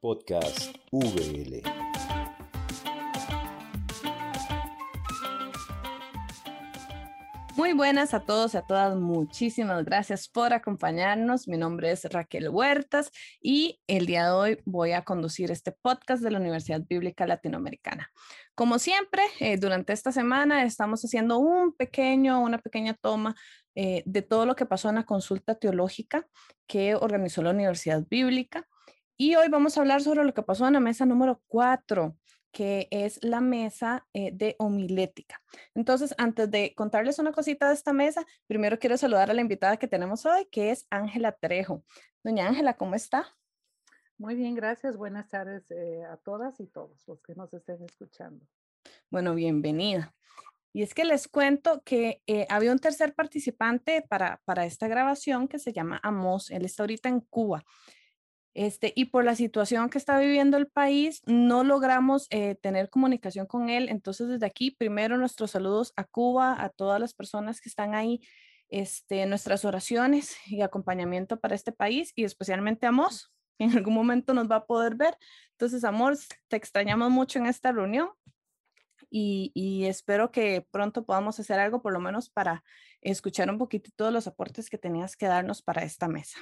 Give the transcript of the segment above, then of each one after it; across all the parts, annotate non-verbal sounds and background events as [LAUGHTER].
Podcast VL. Muy buenas a todos y a todas. Muchísimas gracias por acompañarnos. Mi nombre es Raquel Huertas y el día de hoy voy a conducir este podcast de la Universidad Bíblica Latinoamericana. Como siempre, eh, durante esta semana estamos haciendo un pequeño, una pequeña toma eh, de todo lo que pasó en la consulta teológica que organizó la Universidad Bíblica. Y hoy vamos a hablar sobre lo que pasó en la mesa número 4 que es la mesa eh, de homilética. Entonces, antes de contarles una cosita de esta mesa, primero quiero saludar a la invitada que tenemos hoy, que es Ángela Trejo. Doña Ángela, ¿cómo está? Muy bien, gracias. Buenas tardes eh, a todas y todos los que nos estén escuchando. Bueno, bienvenida. Y es que les cuento que eh, había un tercer participante para, para esta grabación que se llama Amos. Él está ahorita en Cuba. Este, y por la situación que está viviendo el país, no logramos eh, tener comunicación con él. Entonces, desde aquí, primero nuestros saludos a Cuba, a todas las personas que están ahí, este, nuestras oraciones y acompañamiento para este país y especialmente a Mos, [LAUGHS] que en algún momento nos va a poder ver. Entonces, amor, te extrañamos mucho en esta reunión y, y espero que pronto podamos hacer algo, por lo menos para escuchar un poquito todos los aportes que tenías que darnos para esta mesa.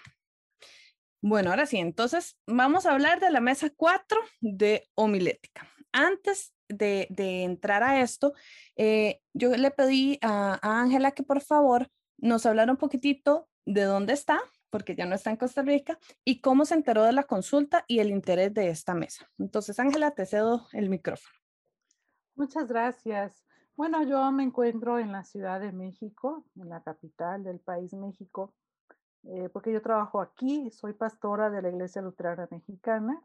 Bueno, ahora sí, entonces vamos a hablar de la mesa 4 de homilética. Antes de, entrar a esto, eh, yo le pedí a Ángela que por favor nos hablara un poquitito de dónde está, porque ya no está en Costa Rica, y cómo se enteró de la consulta y el interés de esta mesa. Entonces, Ángela, te cedo el micrófono. Muchas gracias. Bueno, yo me encuentro en la Ciudad de México, en la capital del país México, eh, porque yo trabajo aquí, soy pastora de la Iglesia Luterana Mexicana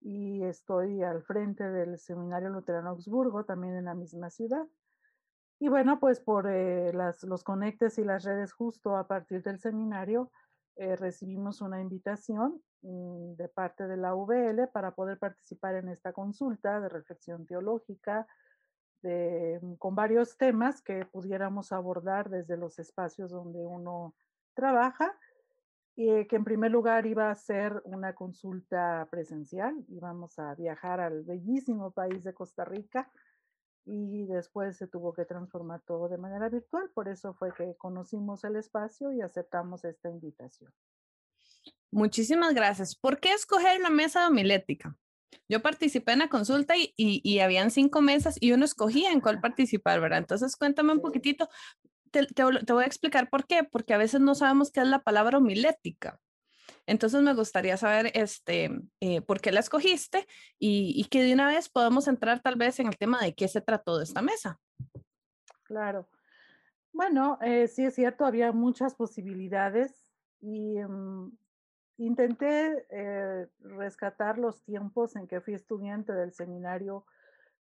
y estoy al frente del Seminario Luterano Augsburgo, también en la misma ciudad. Y bueno, pues por eh, las, los conectes y las redes justo a partir del seminario, eh, recibimos una invitación mm, de parte de la VL para poder participar en esta consulta de reflexión teológica de, con varios temas que pudiéramos abordar desde los espacios donde uno trabaja, y que en primer lugar iba a ser una consulta presencial, íbamos a viajar al bellísimo país de Costa Rica y después se tuvo que transformar todo de manera virtual, por eso fue que conocimos el espacio y aceptamos esta invitación. Muchísimas gracias. ¿Por qué escoger la mesa homilética? Yo participé en la consulta y, y, y, habían cinco mesas y uno escogía en cuál [LAUGHS] participar, ¿verdad? Entonces cuéntame un poquitito, te, voy a explicar por qué, porque a veces no sabemos qué es la palabra homilética. Entonces me gustaría saber este, eh, por qué la escogiste y, que de una vez podamos entrar tal vez en el tema de qué se trató de esta mesa. Claro. Bueno, eh, sí es cierto, había muchas posibilidades y mm, intenté eh, rescatar los tiempos en que fui estudiante del seminario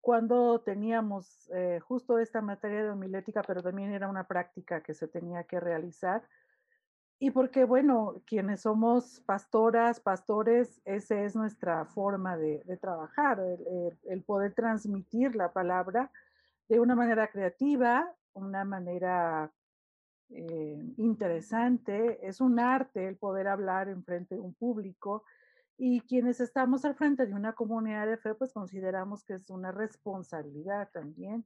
cuando teníamos eh, justo esta materia de homilética, pero también era una práctica que se tenía que realizar. Y porque, bueno, quienes somos pastoras, pastores, esa es nuestra forma de, trabajar, el, poder transmitir la palabra de una manera creativa, una manera eh, interesante. Es un arte el poder hablar en frente de un público y quienes estamos al frente de una comunidad de fe, pues consideramos que es una responsabilidad también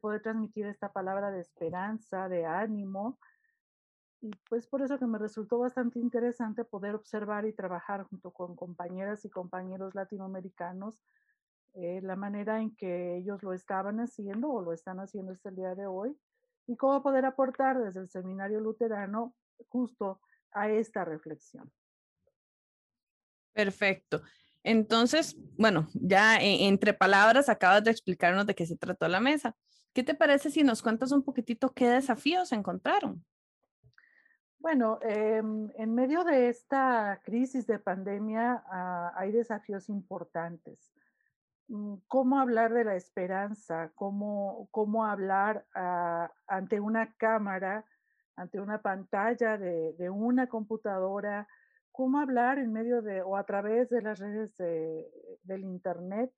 poder transmitir esta palabra de esperanza, de ánimo. Y pues por eso que me resultó bastante interesante poder observar y trabajar junto con compañeras y compañeros latinoamericanos eh, la manera en que ellos lo estaban haciendo o lo están haciendo hasta el día de hoy y cómo poder aportar desde el seminario luterano justo a esta reflexión. Perfecto. Entonces, bueno, ya e, entre palabras acabas de explicarnos de qué se trató la mesa. ¿Qué te parece si nos cuentas un poquitito qué desafíos encontraron? Bueno, em, en medio de esta crisis de pandemia ah, hay desafíos importantes. Mm, ¿Cómo hablar de la esperanza? ¿Cómo, cómo hablar ah, ante una cámara, ante una pantalla de, de una computadora? Cómo hablar en medio de o a través de las redes del Internet,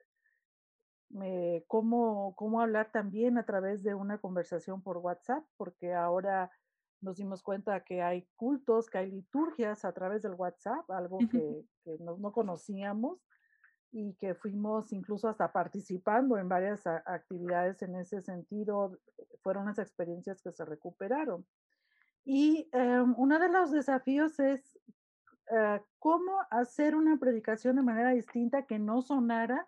cómo, cómo hablar también a través de una conversación por WhatsApp, porque ahora nos dimos cuenta que hay cultos, que hay liturgias a través del WhatsApp, algo que, que no, no, conocíamos y que fuimos incluso hasta participando en varias actividades en ese sentido. Fueron las experiencias que se recuperaron. Y eh, uno de los desafíos es uh, cómo hacer una predicación de manera distinta que no sonara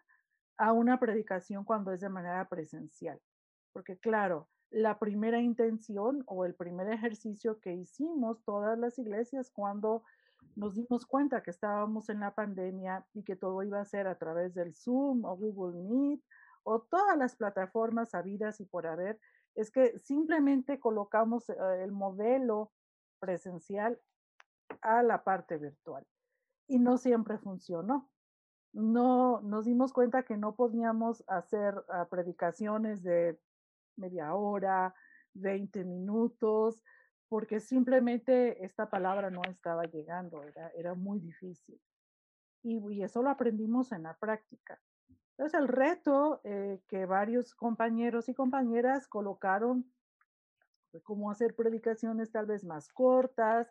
a una predicación cuando es de manera presencial. Porque claro, la primera intención o el primer ejercicio que hicimos todas las iglesias cuando nos dimos cuenta que estábamos en la pandemia y que todo iba a ser a través del Zoom o Google Meet o todas las plataformas habidas y por haber, es que simplemente colocamos eh, el modelo presencial a la parte virtual y no siempre funcionó. No nos dimos cuenta que no podíamos hacer uh, predicaciones de media hora, 20 minutos, porque simplemente esta palabra no estaba llegando, era, era muy difícil. Y, y, eso lo aprendimos en la práctica. Entonces el reto eh, que varios compañeros y compañeras colocaron cómo hacer predicaciones tal vez más cortas,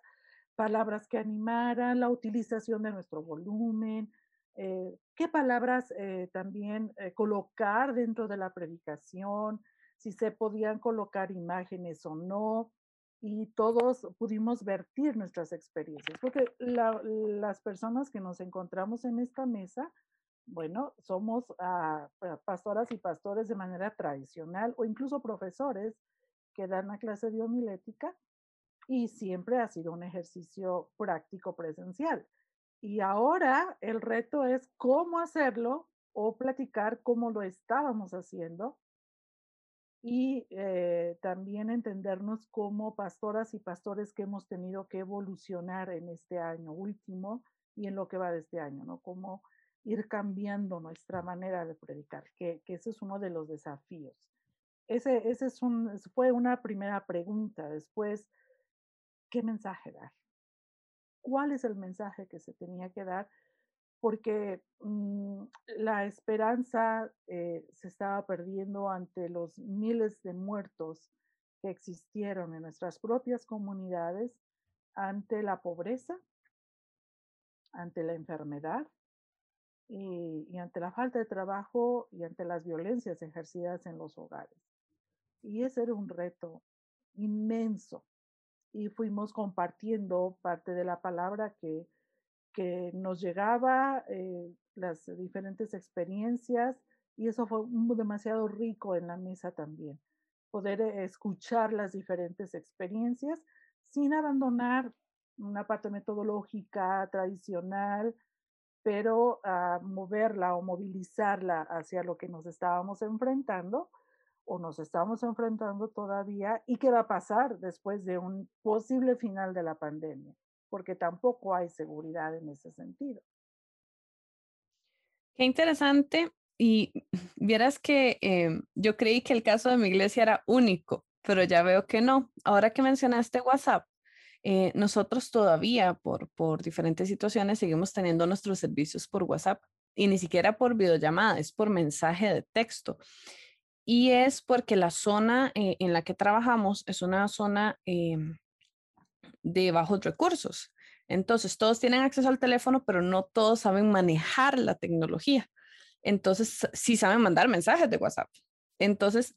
palabras que animaran, la utilización de nuestro volumen, eh, qué palabras eh, también eh, colocar dentro de la predicación, si se podían colocar imágenes o no, y todos pudimos vertir nuestras experiencias, porque la, las personas que nos encontramos en esta mesa, bueno, somos uh, pastoras y pastores de manera tradicional o incluso profesores que dan la clase de homilética y siempre ha sido un ejercicio práctico presencial. Y ahora el reto es cómo hacerlo o platicar cómo lo estábamos haciendo y eh, también entendernos como pastoras y pastores que hemos tenido que evolucionar en este año último y en lo que va de este año, ¿no? Cómo ir cambiando nuestra manera de predicar, que, que ese es uno de los desafíos. Ese, ese es un, fue una primera pregunta. Después, ¿qué mensaje dar? ¿Cuál es el mensaje que se tenía que dar? porque mmm, la esperanza eh, se estaba perdiendo ante los miles de muertos que existieron en nuestras propias comunidades, ante la pobreza, ante la enfermedad y, y ante la falta de trabajo y ante las violencias ejercidas en los hogares. Y ese era un reto inmenso. Y fuimos compartiendo parte de la palabra que que nos llegaba, eh, las diferentes experiencias, y eso fue demasiado rico en la mesa también, poder eh, escuchar las diferentes experiencias sin abandonar una parte metodológica tradicional, pero a moverla o movilizarla hacia lo que nos estábamos enfrentando o nos estamos enfrentando todavía y qué va a pasar después de un posible final de la pandemia porque tampoco hay seguridad en ese sentido. Qué interesante. Y vieras que eh, yo creí que el caso de mi iglesia era único, pero ya veo que no. Ahora que mencionaste WhatsApp, eh, nosotros todavía por, por diferentes situaciones seguimos teniendo nuestros servicios por WhatsApp y ni siquiera por videollamada, es por mensaje de texto. Y es porque la zona eh, en la que trabajamos es una zona em, de bajos recursos. Entonces, todos tienen acceso al teléfono, pero no todos saben manejar la tecnología. Entonces, sí saben mandar mensajes de WhatsApp. Entonces,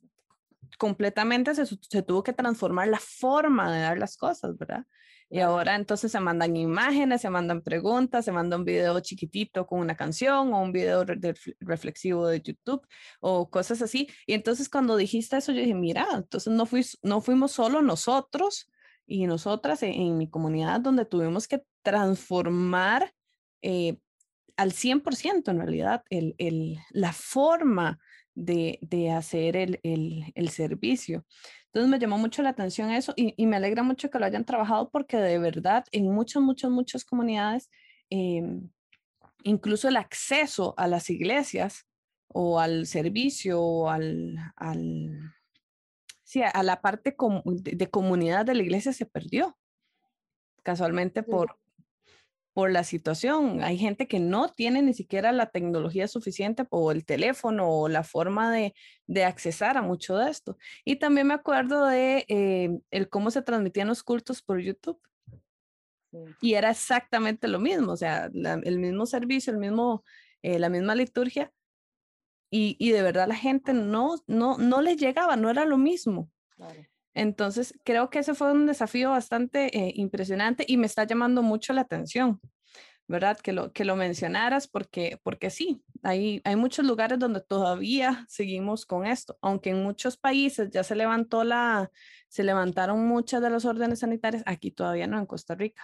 completamente se, se, tuvo que transformar la forma de dar las cosas, ¿verdad? Y ahora entonces se mandan imágenes, se mandan preguntas, se manda un video chiquitito con una canción o un video re reflexivo de YouTube o cosas así. Y entonces cuando dijiste eso, yo dije, mira, entonces no, fui, no fuimos solo nosotros y nosotras en, mi comunidad donde tuvimos que transformar eh, al 100% en realidad el, el, la forma de, de hacer el, el, servicio. Entonces me llamó mucho la atención eso y, y, me alegra mucho que lo hayan trabajado porque de verdad en muchas, muchas, muchas comunidades, eh, incluso el acceso a las iglesias o al servicio o al, al sí, a la parte de, comunidad de la iglesia se perdió, casualmente por, por la situación. Hay gente que no tiene ni siquiera la tecnología suficiente o el teléfono o la forma de, de accesar a mucho de esto. Y también me acuerdo de eh, el cómo se transmitían los cultos por YouTube. Y era exactamente lo mismo, o sea, el mismo servicio, el mismo, eh, la misma liturgia. Y, y, de verdad la gente no, no, no les llegaba, no era lo mismo. Entonces, creo que ese fue un desafío bastante eh, impresionante y me está llamando mucho la atención, ¿verdad? Que lo, que lo mencionaras porque, porque sí, hay, hay muchos lugares donde todavía seguimos con esto, aunque en muchos países ya se levantó la, se levantaron muchas de las órdenes sanitarias, aquí todavía no, en Costa Rica,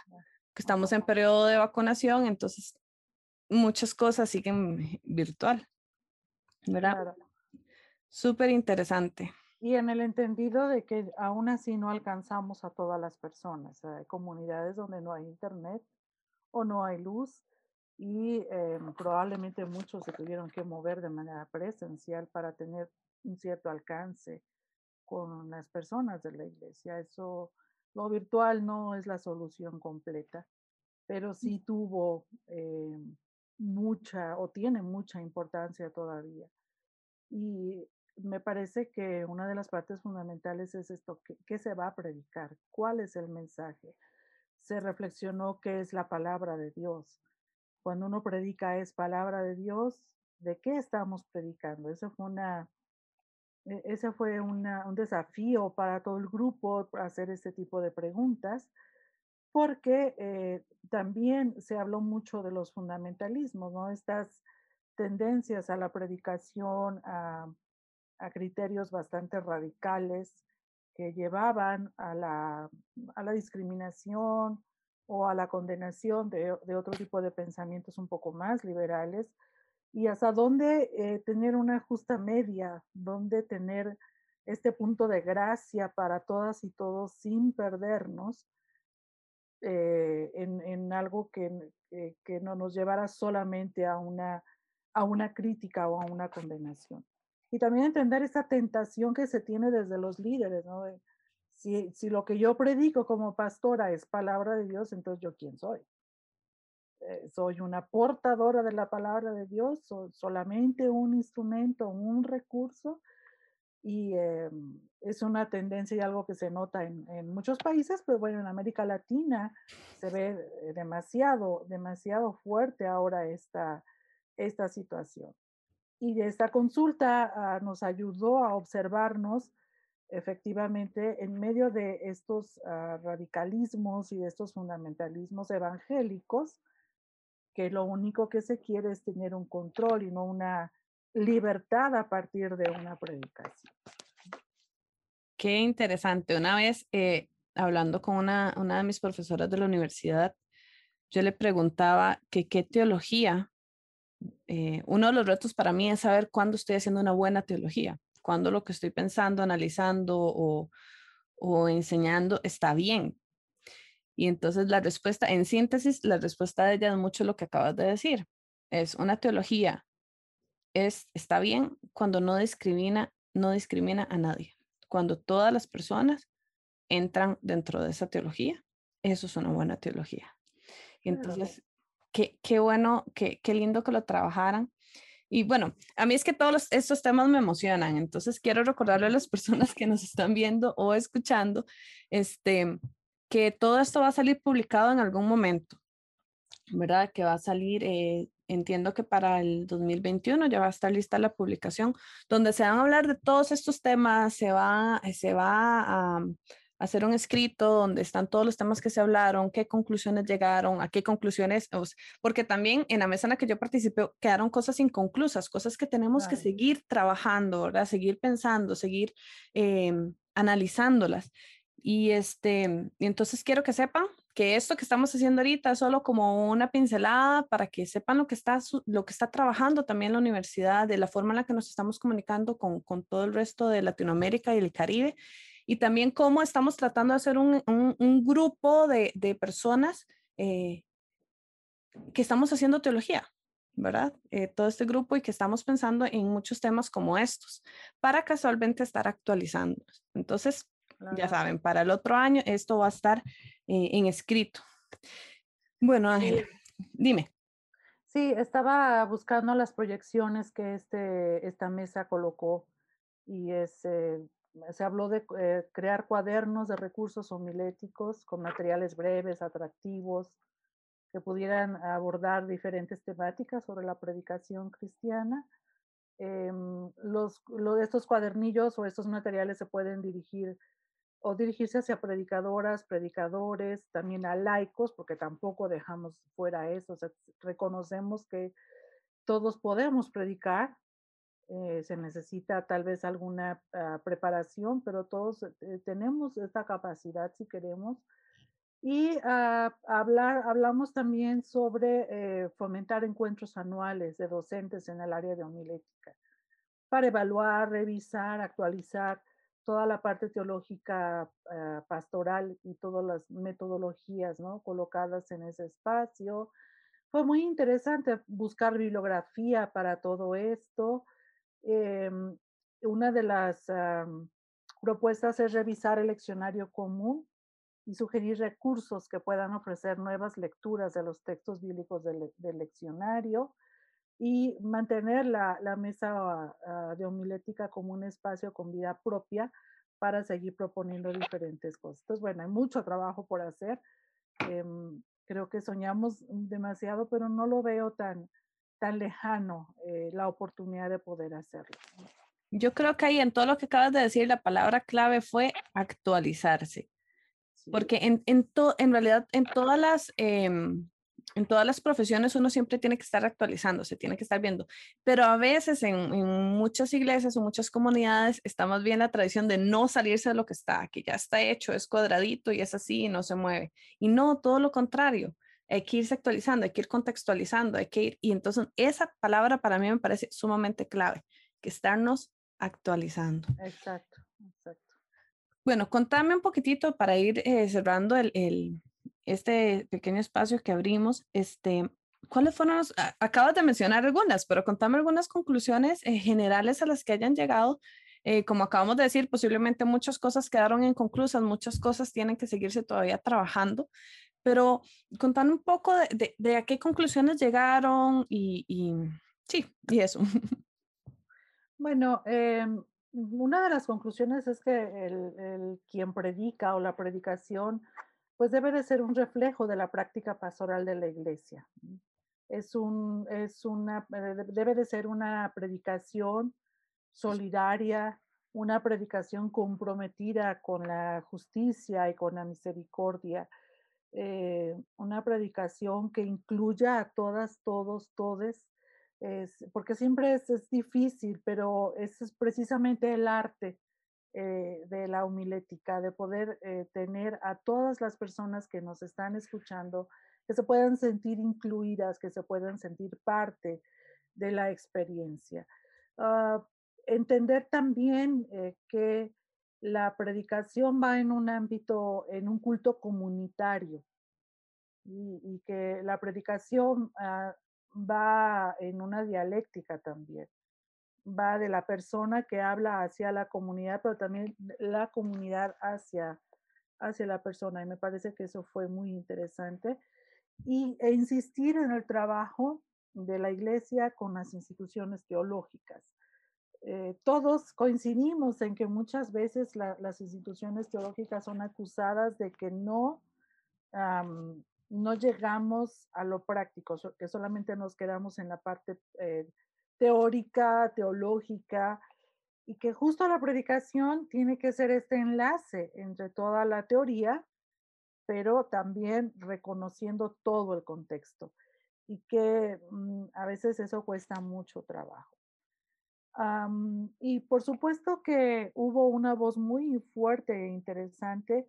que estamos en periodo de vacunación, entonces muchas cosas siguen virtual, ¿verdad? Súper interesante. Y en el entendido de que aún así no alcanzamos a todas las personas. Hay comunidades donde no hay internet o no hay luz y eh, probablemente muchos se tuvieron que mover de manera presencial para tener un cierto alcance con las personas de la iglesia. Eso, lo virtual no es la solución completa, pero sí tuvo eh, mucha o tiene mucha importancia todavía. Y me parece que una de las partes fundamentales es esto, ¿qué, se va a predicar? ¿Cuál es el mensaje? Se reflexionó qué es la palabra de Dios. Cuando uno predica es palabra de Dios, ¿de qué estamos predicando? Eso fue una, e, ese fue un desafío para todo el grupo hacer este tipo de preguntas, porque eh, también se habló mucho de los fundamentalismos, ¿no? Estas tendencias a la predicación, a, criterios bastante radicales que llevaban a la, a la discriminación o a la condenación de, de, otro tipo de pensamientos un poco más liberales y hasta dónde eh, tener una justa media, dónde tener este punto de gracia para todas y todos sin perdernos eh, en, en, algo que, eh, que, no nos llevara solamente a una, a una crítica o a una condenación. Y también entender esa tentación que se tiene desde los líderes, ¿no? si, si lo que yo predico como pastora es palabra de Dios, entonces yo quién soy. Eh, soy una portadora de la palabra de Dios, soy solamente un instrumento, un recurso, y eh, es una tendencia y algo que se nota en, en, muchos países, pero bueno, en América Latina se ve eh, demasiado, demasiado fuerte ahora esta, esta situación. Y esta consulta ah, nos ayudó a observarnos efectivamente en medio de estos ah, radicalismos y de estos fundamentalismos evangélicos, que lo único que se quiere es tener un control y no una libertad a partir de una predicación. Qué interesante. Una vez eh, hablando con una, una de mis profesoras de la universidad, yo le preguntaba que qué teología, eh, uno de los retos para mí es saber cuándo estoy haciendo una buena teología, cuándo lo que estoy pensando, analizando o, o enseñando está bien, y entonces la respuesta, en síntesis, la respuesta de ella es mucho lo que acabas de decir. Es una teología, es, está bien cuando no discrimina, no discrimina a nadie. Cuando todas las personas entran dentro de esa teología, eso es una buena teología. Y entonces, qué, qué bueno, qué, qué lindo que lo trabajaran. Y bueno, a mí es que todos estos temas me emocionan, entonces quiero recordarle a las [LAUGHS] personas que nos están viendo o escuchando, este, que todo esto va a salir publicado en algún momento, ¿verdad? Que va a salir, eh, entiendo que para el 2021 ya va a estar lista la publicación, donde se van a hablar de todos estos temas, se va, se va a, hacer un escrito donde están todos los temas que se hablaron, qué conclusiones llegaron, a qué conclusiones, porque también en la mesa en la que yo participé quedaron cosas inconclusas, cosas que tenemos que seguir trabajando, ¿verdad? Seguir pensando, seguir em, analizándolas. Y, este, y entonces quiero que sepan que esto que estamos haciendo ahorita es solo como una pincelada para que sepan lo que está, lo que está trabajando también la universidad, de la forma en la que nos estamos comunicando con, con todo el resto de Latinoamérica y el Caribe, y también cómo estamos tratando de hacer un, un, grupo de, de personas eh, que estamos haciendo teología, ¿verdad? Eh, todo este grupo y que estamos pensando en muchos temas como estos, para casualmente estar actualizando. Entonces, ya saben, para el otro año esto va a estar eh, en escrito. Bueno, Ángela, dime. Sí, estaba buscando las proyecciones que este, esta mesa colocó y es, eh, se habló de eh, crear cuadernos de recursos homiléticos con materiales breves, atractivos, que pudieran abordar diferentes temáticas sobre la predicación cristiana. Em, los, de estos cuadernillos o estos materiales se pueden dirigir o dirigirse hacia predicadoras, predicadores, también a laicos, porque tampoco dejamos fuera eso, reconocemos que todos podemos predicar, eh, se necesita tal vez alguna ah, preparación, pero todos eh, tenemos esta capacidad si queremos. Y ah, hablar, hablamos también sobre eh, fomentar encuentros anuales de docentes en el área de homilética para evaluar, revisar, actualizar toda la parte teológica ah, pastoral y todas las metodologías colocadas en ese espacio. Fue muy interesante buscar bibliografía para todo esto. Em, una de las propuestas es revisar el leccionario común y sugerir recursos que puedan ofrecer nuevas lecturas de los textos bíblicos del, leccionario y mantener la, mesa ah, de homilética como un espacio con vida propia para seguir proponiendo diferentes cosas. Entonces, bueno, hay mucho trabajo por hacer. Em, creo que soñamos demasiado, pero no lo veo tan, tan lejano eh, la oportunidad de poder hacerlo. Yo creo que ahí en todo lo que acabas de decir, la palabra clave fue actualizarse. Porque en, en, en realidad en todas las... Em, en todas las profesiones uno siempre tiene que estar actualizándose, tiene que estar viendo, pero a veces en, muchas iglesias o muchas comunidades está más bien la tradición de no salirse de lo que está, que ya está hecho, es cuadradito y es así y no se mueve. Y no, todo lo contrario, hay que irse actualizando, hay que ir contextualizando, hay que ir, y entonces esa palabra para mí me parece sumamente clave, que estarnos actualizando. Exacto, exacto. Bueno, contame un poquitito para ir eh, cerrando el, este pequeño espacio que abrimos, este, ¿cuáles fueron acabas de mencionar algunas, pero contame algunas conclusiones eh, generales a las que hayan llegado. Eh, como acabamos de decir, posiblemente muchas cosas quedaron inconclusas, muchas cosas tienen que seguirse todavía trabajando, pero contame un poco de, de, a qué conclusiones llegaron y, y, sí, y eso. [LAUGHS] Bueno, em, una de las conclusiones es que el, el, quien predica o la predicación pues debe de ser un reflejo de la práctica pastoral de la iglesia. Es un, es una, eh, debe de ser una predicación solidaria, una predicación comprometida con la justicia y con la misericordia, eh, una predicación que incluya a todas, todos, todes, porque siempre es, es, difícil, pero ese es precisamente el arte eh, de la homilética, de poder eh, tener a todas las personas que nos están escuchando, que se puedan sentir incluidas, que se puedan sentir parte de la experiencia. Ah, entender también que la predicación va en un ámbito, en un culto comunitario y, que la predicación ah, va en una dialéctica también va de la persona que habla hacia la comunidad, pero también la comunidad hacia, hacia la persona. Y me parece que eso fue muy interesante. Y, e insistir en el trabajo de la iglesia con las instituciones teológicas. Eh, todos coincidimos en que muchas veces las instituciones teológicas son acusadas de que no, no llegamos a lo práctico, que solamente nos quedamos en la parte eh, teórica, teológica, y que justo la predicación tiene que ser este enlace entre toda la teoría, pero también reconociendo todo el contexto y que mm, a veces eso cuesta mucho trabajo. Y por supuesto que hubo una voz muy fuerte e interesante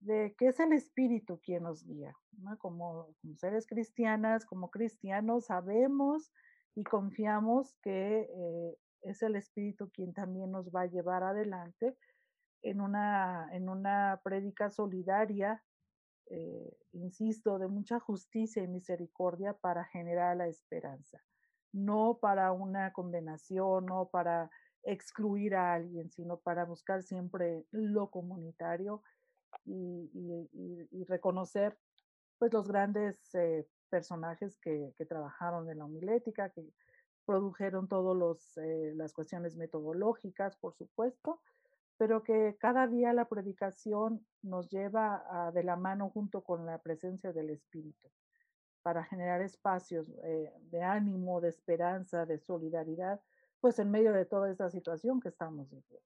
de que es el Espíritu quien nos guía. Como, como seres cristianas, como cristianos, sabemos y confiamos que eh, es el Espíritu quien también nos va a llevar adelante en una, en una prédica solidaria, eh, insisto, de mucha justicia y misericordia para generar la esperanza, no para una condenación, no para excluir a alguien, sino para buscar siempre lo comunitario y, reconocer pues los grandes eh, personajes que, trabajaron en la homilética, que produjeron todas eh, las cuestiones metodológicas, por supuesto, pero que cada día la predicación nos lleva de la mano junto con la presencia del Espíritu para generar espacios eh, de ánimo, de esperanza, de solidaridad, pues en medio de toda esta situación que estamos viviendo.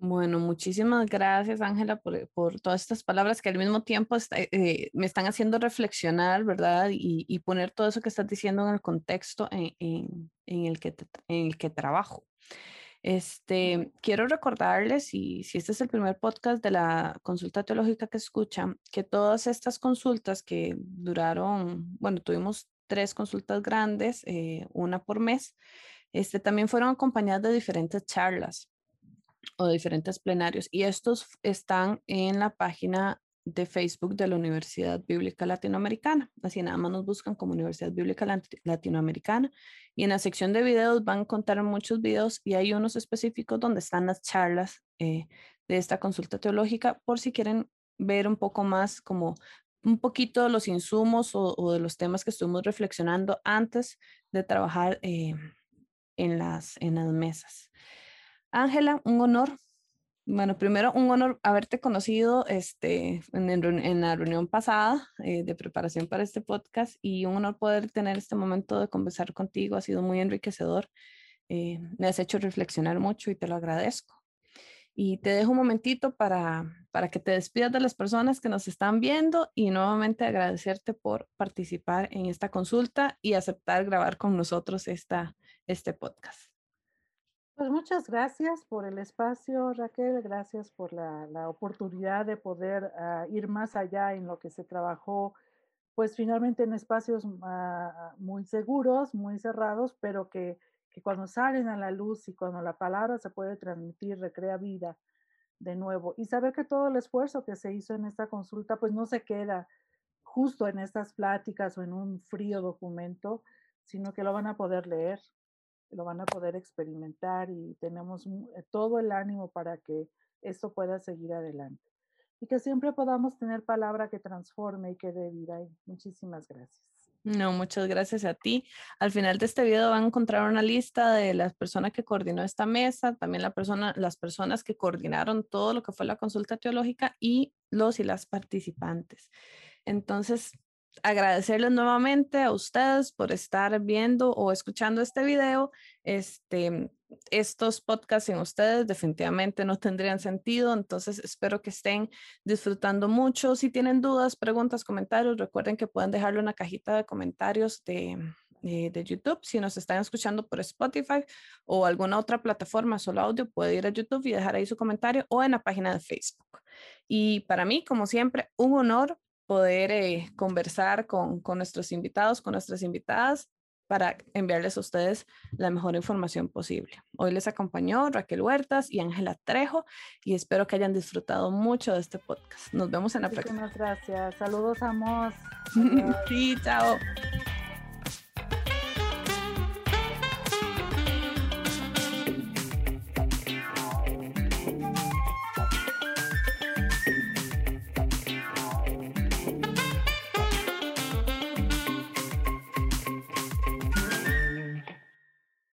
Bueno, muchísimas gracias, Ángela, por, por, todas estas palabras que al mismo tiempo eh, me están haciendo reflexionar, ¿verdad? Y, y, poner todo eso que estás diciendo en el contexto en, en, en el, que en el que trabajo. Este, quiero recordarles, y si este es el primer podcast de la consulta teológica que escuchan, que todas estas consultas que duraron, bueno, tuvimos tres consultas grandes, eh, una por mes, este, también fueron acompañadas de diferentes charlas o diferentes plenarios. Y estos están en la página de Facebook de la Universidad Bíblica Latinoamericana. Así nada más nos buscan como Universidad Bíblica Latinoamericana. Y en la sección de videos van a encontrar muchos videos y hay unos específicos donde están las charlas eh, de esta consulta teológica por si quieren ver un poco más como un poquito los insumos o, de los temas que estuvimos reflexionando antes de trabajar eh, en, las, en las mesas. Ángela, un honor. Bueno, primero un honor haberte conocido este, en, la reunión pasada eh, de preparación para este podcast y un honor poder tener este momento de conversar contigo. Ha sido muy enriquecedor. Eh, me has hecho reflexionar mucho y te lo agradezco. Y te dejo un momentito para, para que te despidas de las personas que nos están viendo y nuevamente agradecerte por participar en esta consulta y aceptar grabar con nosotros esta, este podcast. Pues muchas gracias por el espacio, Raquel. Gracias por la, la oportunidad de poder ah, ir más allá en lo que se trabajó, pues finalmente en espacios ah, muy seguros, muy cerrados, pero que, que, cuando salen a la luz y cuando la palabra se puede transmitir, recrea vida de nuevo. Y saber que todo el esfuerzo que se hizo en esta consulta, pues no se queda justo en estas pláticas o en un frío documento, sino que lo van a poder leer lo van a poder experimentar y tenemos eh, todo el ánimo para que esto pueda seguir adelante. Y que siempre podamos tener palabra que transforme y que dé vida. muchísimas gracias. No, muchas gracias a ti. Al final de este video van a encontrar una lista de las personas que coordinó esta mesa, también la persona, las personas que coordinaron todo lo que fue la consulta teológica y los y las participantes. Entonces, agradecerles nuevamente a ustedes por estar viendo o escuchando este video. Este, estos podcasts sin ustedes definitivamente no tendrían sentido, entonces espero que estén disfrutando mucho. Si tienen dudas, preguntas, comentarios, recuerden que pueden dejarlo en la cajita de comentarios de, eh, de YouTube. Si nos están escuchando por Spotify o alguna otra plataforma, solo audio, puede ir a YouTube y dejar ahí su comentario o en la página de Facebook. Y para mí, como siempre, un honor poder eh, conversar con, con nuestros invitados, con nuestras invitadas, para enviarles a ustedes la mejor información posible. Hoy les acompañó Raquel Huertas y Ángela Trejo y espero que hayan disfrutado mucho de este podcast. Nos vemos en la próxima. Muchas gracias. Saludos, Amos. [LAUGHS] sí, chao.